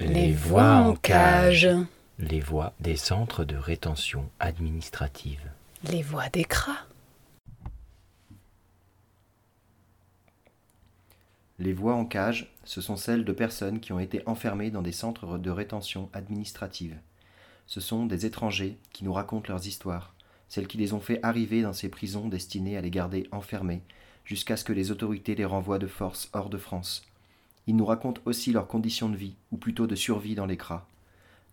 Les voix en cage. Les voix des centres de rétention administrative. Les voix des Les voix en cage, ce sont celles de personnes qui ont été enfermées dans des centres de rétention administrative. Ce sont des étrangers qui nous racontent leurs histoires, celles qui les ont fait arriver dans ces prisons destinées à les garder enfermés, jusqu'à ce que les autorités les renvoient de force hors de France. Ils nous racontent aussi leurs conditions de vie, ou plutôt de survie dans les cras.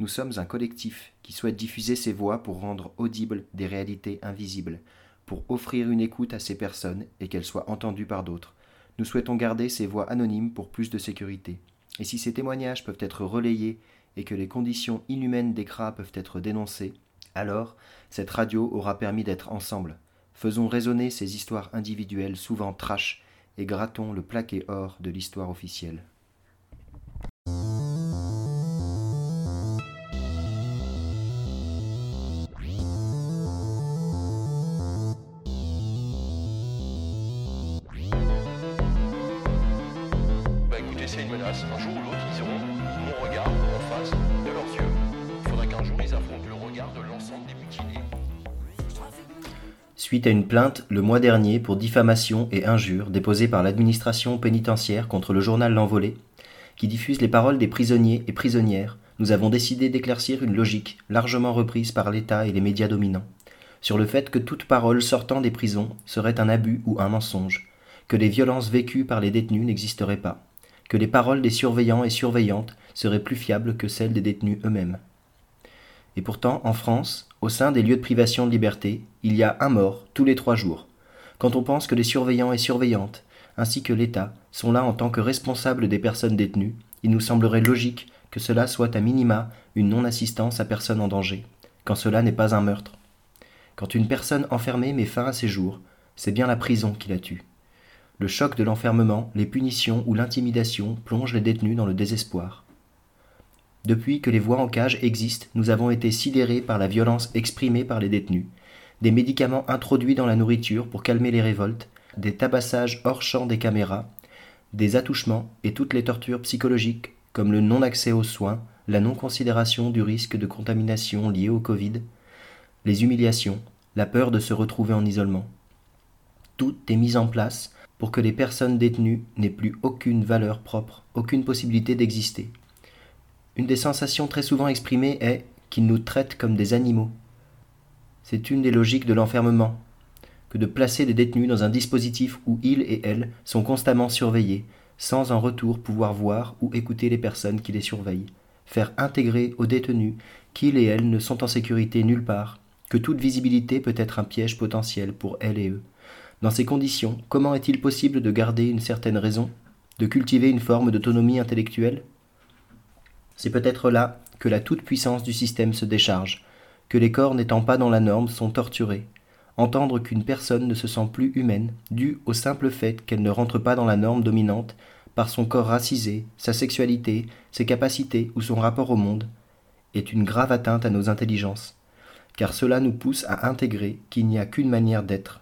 Nous sommes un collectif qui souhaite diffuser ces voix pour rendre audibles des réalités invisibles, pour offrir une écoute à ces personnes et qu'elles soient entendues par d'autres. Nous souhaitons garder ces voix anonymes pour plus de sécurité. Et si ces témoignages peuvent être relayés et que les conditions inhumaines des cras peuvent être dénoncées, alors cette radio aura permis d'être ensemble. Faisons résonner ces histoires individuelles souvent trash et grattons le plaqué or de l'histoire officielle. À une plainte le mois dernier pour diffamation et injure déposée par l'administration pénitentiaire contre le journal L'Envolée, qui diffuse les paroles des prisonniers et prisonnières, nous avons décidé d'éclaircir une logique largement reprise par l'État et les médias dominants, sur le fait que toute parole sortant des prisons serait un abus ou un mensonge, que les violences vécues par les détenus n'existeraient pas, que les paroles des surveillants et surveillantes seraient plus fiables que celles des détenus eux-mêmes. Et pourtant, en France, au sein des lieux de privation de liberté, il y a un mort tous les trois jours. Quand on pense que les surveillants et surveillantes, ainsi que l'État, sont là en tant que responsables des personnes détenues, il nous semblerait logique que cela soit à minima une non-assistance à personne en danger, quand cela n'est pas un meurtre. Quand une personne enfermée met fin à ses jours, c'est bien la prison qui la tue. Le choc de l'enfermement, les punitions ou l'intimidation plongent les détenus dans le désespoir. Depuis que les voies en cage existent, nous avons été sidérés par la violence exprimée par les détenus, des médicaments introduits dans la nourriture pour calmer les révoltes, des tabassages hors champ des caméras, des attouchements et toutes les tortures psychologiques comme le non-accès aux soins, la non-considération du risque de contamination lié au Covid, les humiliations, la peur de se retrouver en isolement. Tout est mis en place pour que les personnes détenues n'aient plus aucune valeur propre, aucune possibilité d'exister. Une des sensations très souvent exprimées est qu'ils nous traitent comme des animaux. C'est une des logiques de l'enfermement, que de placer des détenus dans un dispositif où ils et elles sont constamment surveillés, sans en retour pouvoir voir ou écouter les personnes qui les surveillent, faire intégrer aux détenus qu'ils et elles ne sont en sécurité nulle part, que toute visibilité peut être un piège potentiel pour elles et eux. Dans ces conditions, comment est-il possible de garder une certaine raison, de cultiver une forme d'autonomie intellectuelle? C'est peut-être là que la toute-puissance du système se décharge, que les corps n'étant pas dans la norme sont torturés. Entendre qu'une personne ne se sent plus humaine, dû au simple fait qu'elle ne rentre pas dans la norme dominante, par son corps racisé, sa sexualité, ses capacités ou son rapport au monde, est une grave atteinte à nos intelligences, car cela nous pousse à intégrer qu'il n'y a qu'une manière d'être.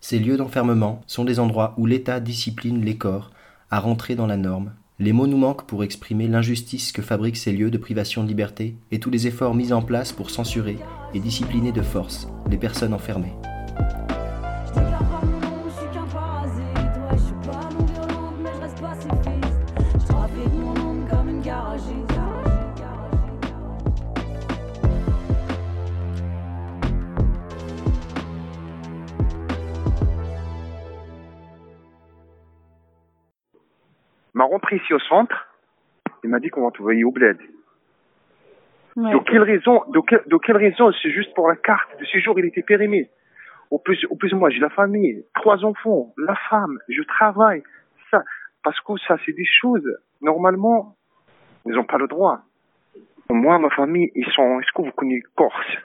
Ces lieux d'enfermement sont des endroits où l'État discipline les corps à rentrer dans la norme. Les mots nous manquent pour exprimer l'injustice que fabriquent ces lieux de privation de liberté et tous les efforts mis en place pour censurer et discipliner de force les personnes enfermées. Rentré ici au centre, il m'a dit qu'on va t'envoyer au bled. Ouais. De quelle raison, de, que- de quelle raison, c'est juste pour la carte de séjour, il était périmé. Au plus, au plus moi, j'ai la famille, trois enfants, la femme, je travaille, ça, parce que ça, c'est des choses, normalement, ils n'ont pas le droit. Moi, ma famille, ils sont, est-ce que vous connaissez Corse?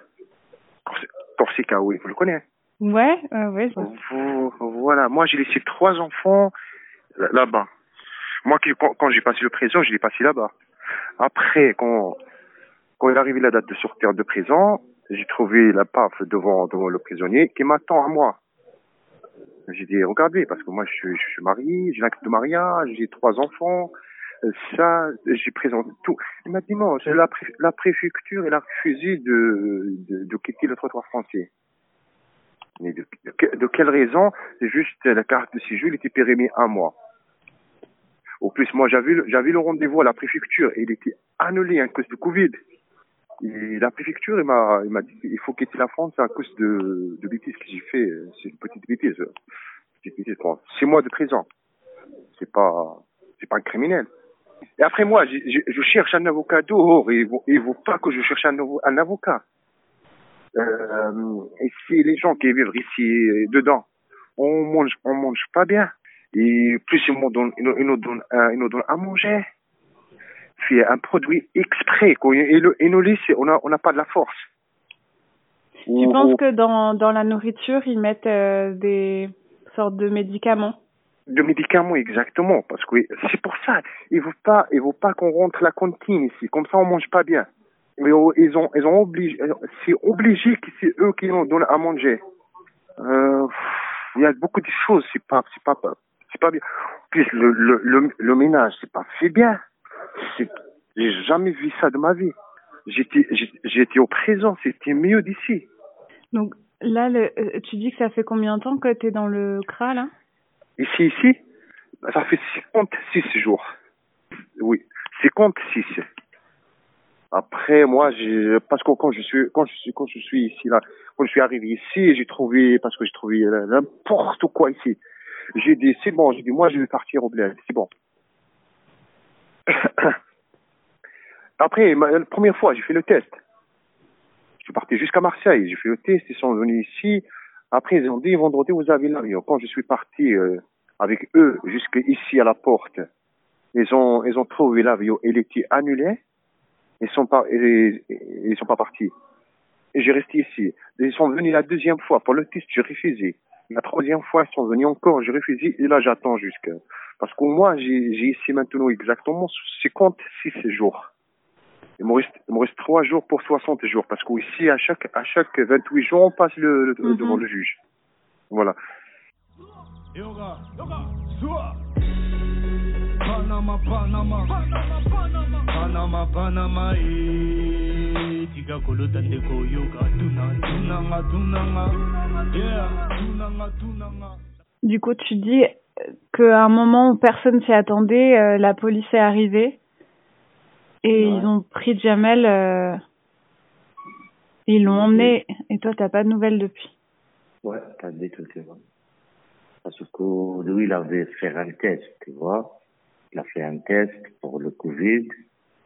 Corse Corsica, oui, vous le connaissez? Ouais, je vois. Vous- voilà, moi j'ai laissé trois enfants là- là-bas. Moi, quand, quand j'ai passé le prison, je l'ai passé là-bas. Après, quand, Quand il est arrivé la date de sortir de prison, j'ai trouvé la PAF devant, devant le prisonnier qui m'attend à moi. J'ai dit, regardez, parce que moi, je suis, marié, j'ai l'acte de mariage, j'ai trois enfants, ça, j'ai présenté tout. Il m'a dit, non, la, la préfecture, elle a refusé de, de, de quitter le trottoir français. Mais de, de, de quelle raison? C'est juste la carte de séjour, il était périmé un mois. Au plus, moi, j'avais le, rendez-vous à la préfecture et il était annulé à cause du Covid. Et la préfecture, il m'a, il dit qu'il faut quitter la France à cause de, de bêtises que j'ai fait. C'est une petite bêtise. Petite bêtise. Bon, six mois de prison. C'est pas, c'est pas un criminel. Et après moi, j'ai- j'ai- je cherche un avocat dehors et il il vaut pas que je cherche un, un avocat. Euh, et c'est les gens qui vivent ici dedans. On mange, on mange pas bien. Et plus ils nous donnent, ils nous, ils nous donnent, ils nous donnent à manger. C'est un produit exprès. Quoi. Et, le, et nous laissent, on a, on n'a pas de la force. Tu Ou- penses ou- que dans, dans la nourriture, ils mettent euh, des sortes de médicaments? De médicaments exactement parce que c'est pour ça il faut pas il faut pas qu'on rentre la cantine ici comme ça on mange pas bien mais oh, ils ont ils ont obligé c'est obligé que c'est eux qui nous donnent à manger euh, il y a beaucoup de choses c'est pas c'est pas c'est pas bien puis le le le, le ménage c'est pas fait bien j'ai jamais vu ça de ma vie j'étais au présent c'était mieux d'ici Donc là, le, euh, tu dis que ça fait combien de temps que tu es dans le CRA, là? Ici, ici, ça fait 56 jours. Oui, 56. Après, moi, parce que quand je suis, quand je suis, quand je suis ici, là, quand je suis arrivé ici, j'ai trouvé, parce que j'ai trouvé euh, n'importe quoi ici. J'ai dit, c'est bon, j'ai dit, moi, je vais partir au bled, c'est bon. Après, la première fois, j'ai fait le test. Je suis parti jusqu'à Marseille, j'ai fait le test, ils sont venus ici. Après, ils ont dit, vendredi, vous avez l'avion. Quand je suis parti euh, avec eux jusqu'ici à la porte, ils ont, ils ont trouvé l'avion, il était annulé. Ils sont pas, ils, ils sont pas partis. Et j'ai resté ici. Ils sont venus la deuxième fois pour le test, j'ai refusé. La troisième fois, ils sont venus encore, j'ai refusé. Et là, j'attends jusqu'à, parce que moi, j'ai, ici maintenant exactement 56 jours. Il me reste, il me reste 3 jours pour 60 jours, parce qu'ici, à chaque, à chaque 28 jours, on passe le, le- Mhm. devant le juge. Voilà. Yoga, yoga, sua. Panama, Panama, Panama, Panama, Panama. Tika kolota ndeko yoga, tuna, tunanga, tunanga, yeah, tunanga, tunanga. Du coup, tu dis euh, qu'à un moment où personne s'y attendait, euh, la police est arrivée et ils ont pris Jamel, euh, et ils l'ont emmené. Et toi, t'as pas de nouvelles depuis? Ouais, t'as dit tout, tu vois. Parce que lui, il avait fait un test, tu vois. Il a fait un test pour le Covid.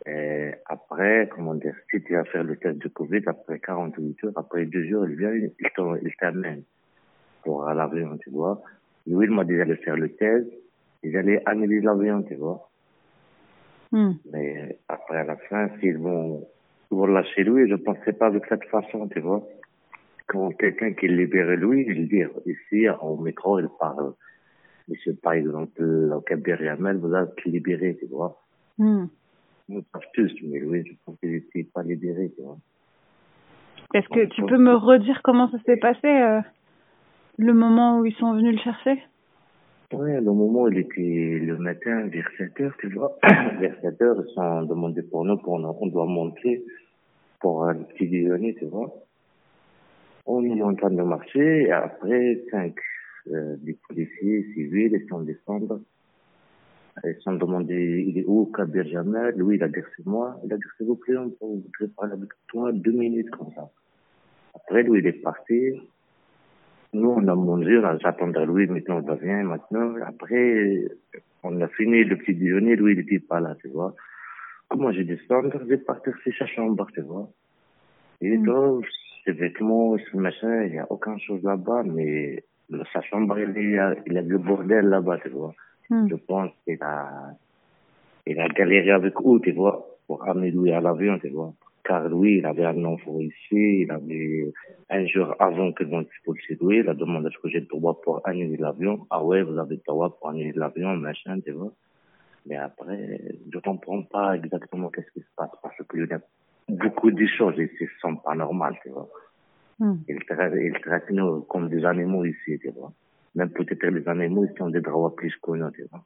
Et après, comment dire, si tu vas faire le test de Covid, après 48 heures, après deux jours, il vient, il t'amène pour l'avion, tu vois. Lui, il m'a dit d'aller faire le test. Ils allaient annuler l'avion, tu vois. Hmm. Mais après, à la fin, s'ils vont, vont lâcher lui, je pensais pas de cette façon, tu vois. Quand quelqu'un qui libère lui, il dit, ici, au métro, il parle. Monsieur, par exemple, au Yamel, vous êtes libéré, tu vois. Hmm. Nous savons tous, mais lui, je pense qu'il n'était pas libéré, tu vois. Est-ce que tu peux me redire comment ça s'est passé, euh, le moment où ils sont venus le chercher? Ouais, le moment où il était le matin vers 7 heures, tu vois. vers 7 heures, ils sont demandés pour nous, pour nous, on doit monter pour un petit déjeuner, tu vois. On est en train de marcher, et après, cinq, euh, des policiers civils, ils sont descendus. Ils sont demandés, il est où, Kabir Jamel? Lui, il a dit, c'est moi. Il a dit, s'il vous plaît, on peut- parler avec toi deux minutes comme ça. Après, lui, il est parti. Nous, on a mangé, j'attendais lui, maintenant, il revient, maintenant. Après, on a fini le petit déjeuner, lui, il était pas là, tu vois. Comment j'ai descendu, je vais partir sur sa chambre, tu vois. Et donc, ses vêtements, ce machin, il y a aucune chose là-bas, mais sa chambre, il y a, il y a du bordel là-bas, tu vois. Hmm. Je pense qu'il a, il a galéré avec eux, tu vois, pour amener lui à l'avion, tu vois. Car lui, il avait un enfant ici, il avait, un jour avant que l'on expulse lui, il a demandé est-ce que j'ai le droit pour annuler l'avion. Ah ouais, vous avez le droit pour annuler l'avion, machin, tu vois. Mais après, je comprends pas exactement qu'est-ce qui se passe, parce que lui, beaucoup d'échanges ici sont pas normales, tu vois. Hmm. Ils traitent, ils traitent nous comme des animaux ici, tu vois. Même peut-être les animaux, ils ont des droits plus que nous, tu vois.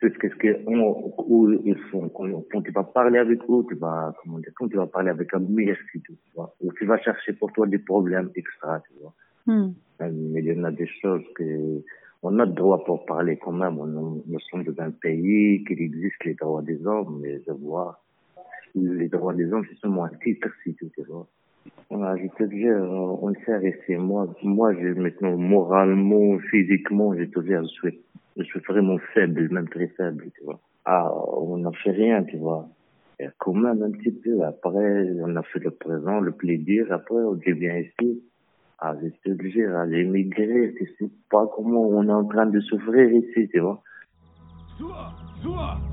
Parce que, ce que on, où ils font, quand, quand tu vas parler avec eux, tu vas, comment dire, quand tu vas parler avec un meilleur tu vois. Ou tu vas chercher pour toi des problèmes extra, tu vois. Hmm. Mais il y en a des choses que, on a le droit pour parler quand même. On, nous sommes dans un pays qu'il existe les droits des hommes, mais je vois, les droits des hommes, c'est seulement un titre, si tu vois. Voilà, je te dis, on le sert ici. Moi, moi, je, maintenant, moralement, physiquement, je te dis, je suis, je suis vraiment faible, même très faible, tu vois. Ah, on n'a fait rien, tu vois. Et quand même, un petit peu. Après, on a fait le présent, le plaisir. Après, on devient ici. Ah, je te dis, à l'émigré, tu sais pas comment on est en train de souffrir ici, tu vois.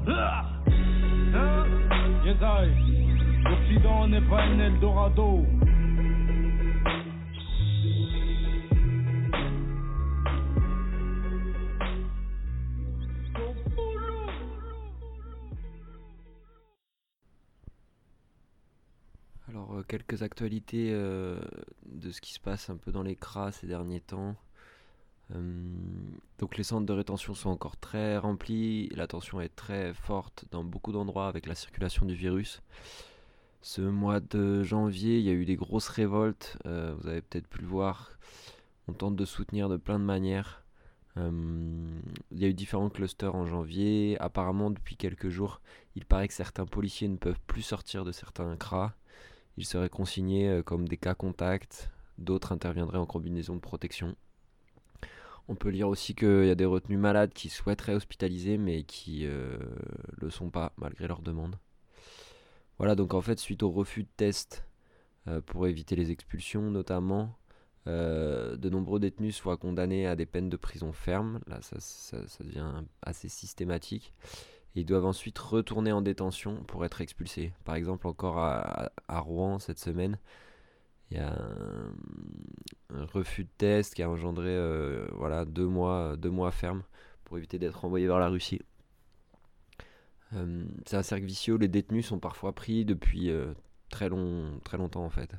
Ah. Hein? L'Occident n'est pas un Eldorado. Quelques actualités euh, de ce qui se passe un peu dans les cras ces derniers temps. Euh, donc, les centres de rétention sont encore très remplis. La tension est très forte dans beaucoup d'endroits avec la circulation du virus. Ce mois de janvier, il y a eu des grosses révoltes. euh, vous avez peut-être pu le voir. On tente de soutenir de plein de manières. Il y a eu différents clusters en janvier. Apparemment, depuis quelques jours, il paraît que certains policiers ne peuvent plus sortir de certains cras. Ils seraient consignés euh, comme des cas contacts. D'autres interviendraient en combinaison de protection. On peut lire aussi qu'il y a des retenus malades qui souhaiteraient hospitaliser mais qui euh, le sont pas malgré leur demande. Voilà, donc en fait, suite au refus de test euh, pour éviter les expulsions notamment, euh, de nombreux détenus soient condamnés à des peines de prison ferme. Là, ça- ça devient assez systématique. Ils doivent ensuite retourner en détention pour être expulsés. Par exemple, encore à, Rouen cette semaine, il y a un, refus de test qui a engendré euh, voilà, deux, mois, deux mois ferme pour éviter d'être envoyés vers la Russie. Euh, c'est un cercle vicieux, les détenus sont parfois pris depuis euh, très, long, très longtemps en fait.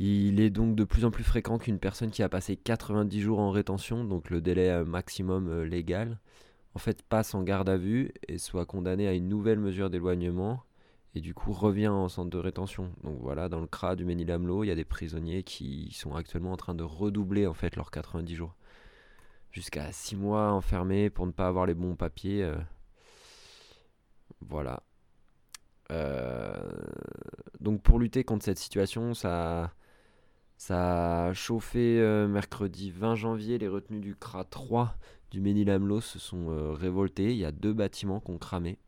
Il est donc de plus en plus fréquent qu'une personne qui a passé 90 jours en rétention, donc le délai maximum légal, en fait passe en garde à vue et soit condamné à une nouvelle mesure d'éloignement et du coup revient en centre de rétention. Donc voilà, dans le CRA du Ménilamlo, il y a des prisonniers qui sont actuellement en train de redoubler en fait leurs 90 jours. Jusqu'à 6 mois enfermés pour ne pas avoir les bons papiers. euh, Voilà. Euh, Donc pour lutter contre cette situation, ça, ça a chauffé euh, mercredi 20 janvier. Les retenus du CRA 3 du Ménilamlo se sont euh, révoltés. Il y a deux bâtiments qui ont cramé.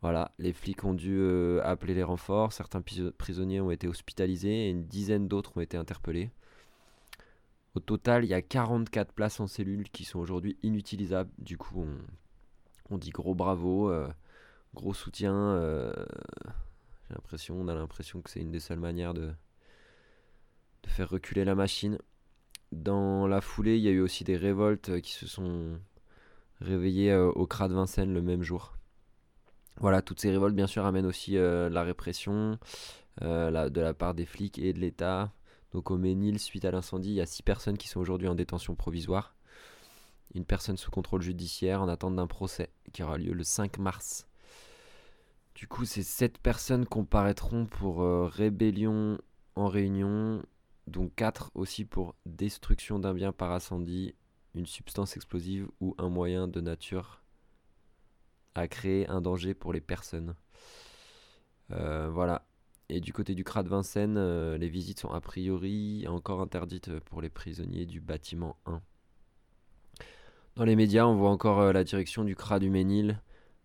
Voilà, les flics ont dû euh, appeler les renforts. Certains prisonniers ont été hospitalisés et une dizaine d'autres ont été interpellés. Au total, il y a 44 places en cellule qui sont aujourd'hui inutilisables. Du coup, on, dit gros bravo, euh, gros soutien. j'ai l'impression, on a l'impression que c'est une des seules manières de faire reculer la machine. Dans la foulée, il y a eu aussi des révoltes euh, qui se sont réveillées euh, au CRA de Vincennes le même jour. Voilà, toutes ces révoltes, bien sûr, amènent aussi euh, la répression de la part des flics et de l'État. Donc au Ménil, suite à l'incendie, il y a six personnes qui sont aujourd'hui en détention provisoire. Une personne sous contrôle judiciaire en attente d'un procès qui aura lieu le 5 mars. Du coup, c'est sept personnes comparaîtront pour rébellion en réunion, dont quatre aussi pour destruction d'un bien par incendie, une substance explosive ou un moyen de nature à créer un danger pour les personnes. Euh, voilà. Et du côté du CRA de Vincennes, euh, les visites sont a priori encore interdites pour les prisonniers du bâtiment 1. Dans les médias, on voit encore euh, la direction du CRA du Ménil,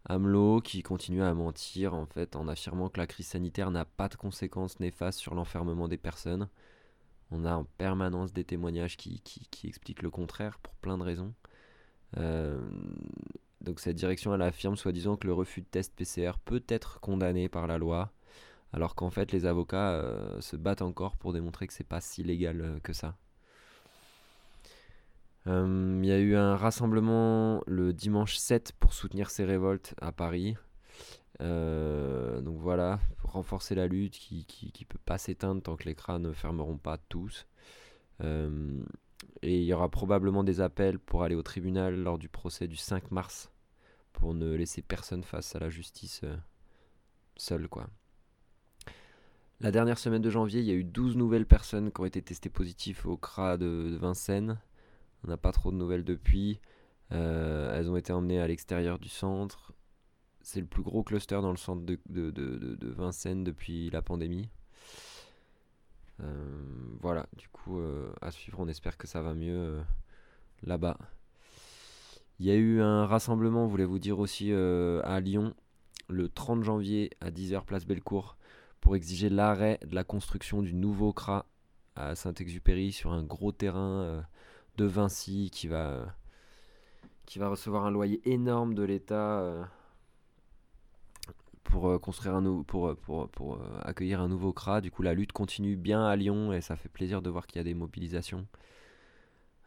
AMLO, qui continue à mentir en fait en affirmant que la crise sanitaire n'a pas de conséquences néfastes sur l'enfermement des personnes. On a en permanence des témoignages qui, expliquent le contraire pour plein de raisons. Euh, donc cette direction, elle affirme soi-disant que le refus de test PCR peut être condamné par la loi, alors qu'en fait les avocats euh, se battent encore pour démontrer que c'est pas si légal euh, que ça. Il y a eu un rassemblement le dimanche 7 pour soutenir ces révoltes à Paris. Euh, donc voilà, renforcer la lutte qui, qui, peut pas s'éteindre tant que les crânes ne fermeront pas tous. Euh, et il y aura probablement des appels pour aller au tribunal lors du procès du 5 mars pour ne laisser personne face à la justice euh, seul quoi. La dernière semaine de janvier, il y a eu 12 nouvelles personnes qui ont été testées positives au CRA de, de Vincennes. On n'a pas trop de nouvelles depuis. Euh, elles ont été emmenées à l'extérieur du centre. C'est le plus gros cluster dans le centre de, de, de- de- Vincennes depuis la pandémie. Euh, voilà, du coup, euh, à suivre, on espère que ça va mieux euh, là-bas. Il y a eu un rassemblement, voulez-vous dire aussi, à Lyon, le 30 janvier à 10h, place Bellecour, pour exiger l'arrêt de la construction du nouveau CRA à Saint-Exupéry sur un gros terrain de Vinci qui va, qui va recevoir un loyer énorme de l'État pour euh, construire un pour, euh, pour, pour, euh, accueillir un nouveau CRA. Du coup, la lutte continue bien à Lyon et ça fait plaisir de voir qu'il y a des mobilisations.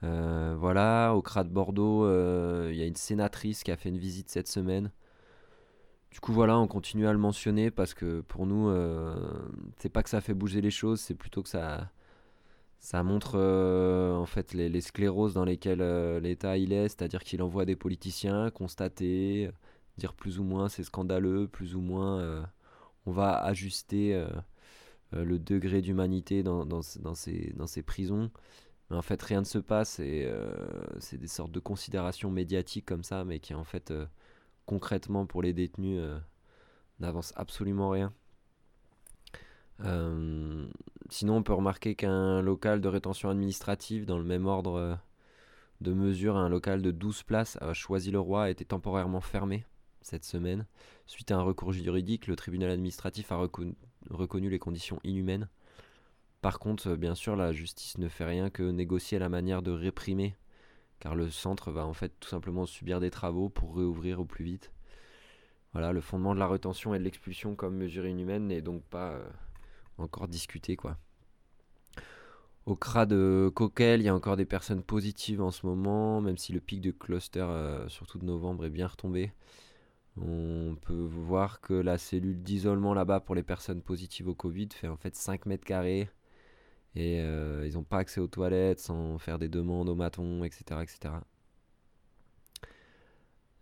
Euh, voilà, au CRA de Bordeaux, euh, il y a une sénatrice qui a fait une visite cette semaine. Du coup, voilà, on continue à le mentionner parce que pour nous, euh, c'est pas que ça fait bouger les choses, c'est plutôt que ça, ça montre euh, en fait les, les scléroses dans lesquelles euh, l'État il est, c'est-à-dire qu'il envoie des politiciens constater, dire plus ou moins c'est scandaleux, plus ou moins euh, on va ajuster euh, euh, le degré d'humanité dans, dans, ce- dans ces, prisons. Mais en fait, rien ne se passe et c'est des sortes de considérations médiatiques comme ça, mais qui en fait, concrètement pour les détenus, n'avancent absolument rien. Sinon, on peut remarquer qu'un local de rétention administrative, dans le même ordre de mesure, un local de 12 places à Choisy-le-Roi a été temporairement fermé cette semaine. Suite à un recours juridique, le tribunal administratif a recon- reconnu les conditions inhumaines. Par contre, euh, bien sûr, la justice ne fait rien que négocier la manière de réprimer, car le centre va en fait tout simplement subir des travaux pour réouvrir au plus vite. Voilà, le fondement de la rétention et de l'expulsion comme mesure inhumaine n'est donc pas euh, encore discuté. Au CRA de Coquel, il y a encore des personnes positives en ce moment, même si le pic de cluster, euh, surtout de novembre, est bien retombé. On peut voir que la cellule d'isolement là-bas pour les personnes positives au Covid fait en fait 5 mètres carrés. Et euh, ils n'ont pas accès aux toilettes sans faire des demandes au maton, etc. etc.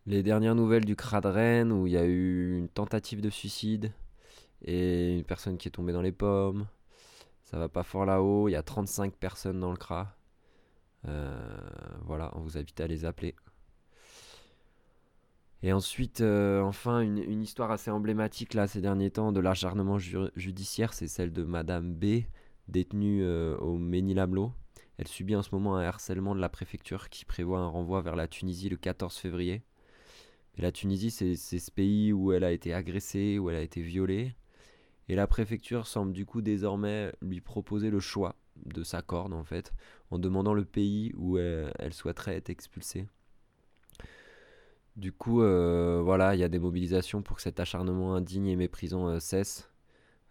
Les dernières nouvelles du CRA de Rennes, où il y a eu une tentative de suicide et une personne qui est tombée dans les pommes. Ça va pas fort là-haut, il y a 35 personnes dans le CRA. Euh, voilà, on vous invite à les appeler. Et ensuite, euh, enfin, une, histoire assez emblématique là ces derniers temps de l'acharnement ju- judiciaire, c'est celle de Madame B, détenue euh, au Ménil-Amelot. Elle subit en ce moment un harcèlement de la préfecture qui prévoit un renvoi vers la Tunisie le 14 février. Et la Tunisie, c'est ce pays où elle a été agressée, où elle a été violée. Et la préfecture semble du coup désormais lui proposer le choix de sa corde en fait, en demandant le pays où elle, elle souhaiterait être expulsée. Du coup, euh, voilà, il y a des mobilisations pour que cet acharnement indigne et méprisant euh, cesse.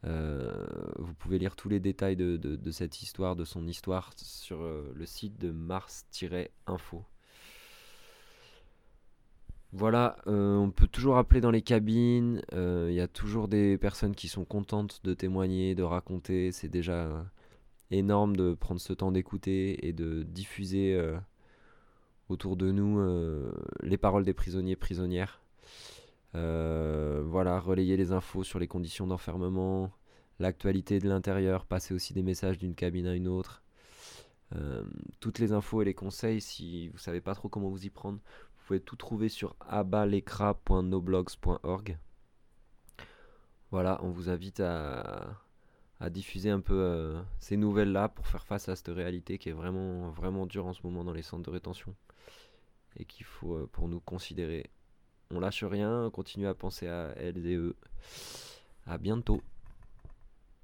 Euh, vous pouvez lire tous les détails de, cette histoire, de son histoire, sur le site de mars-info. Voilà, on peut toujours appeler dans les cabines. Il y a toujours des personnes qui sont contentes de témoigner, de raconter. C'est déjà énorme de prendre ce temps d'écouter et de diffuser autour de nous euh, les paroles des prisonniers prisonnières. Euh, voilà, relayer les infos sur les conditions d'enfermement, l'actualité de l'intérieur, passer aussi des messages d'une cabine à une autre. Euh, toutes les infos et les conseils, si vous savez pas trop comment vous y prendre, vous pouvez tout trouver sur abalekra.noblogs.org. Voilà, on vous invite à, à diffuser un peu ces nouvelles-là pour faire face à cette réalité qui est vraiment, vraiment dure en ce moment dans les centres de rétention et qu'il faut euh, pour nous considérer. On lâche rien, on continue à penser à elles et eux. À bientôt.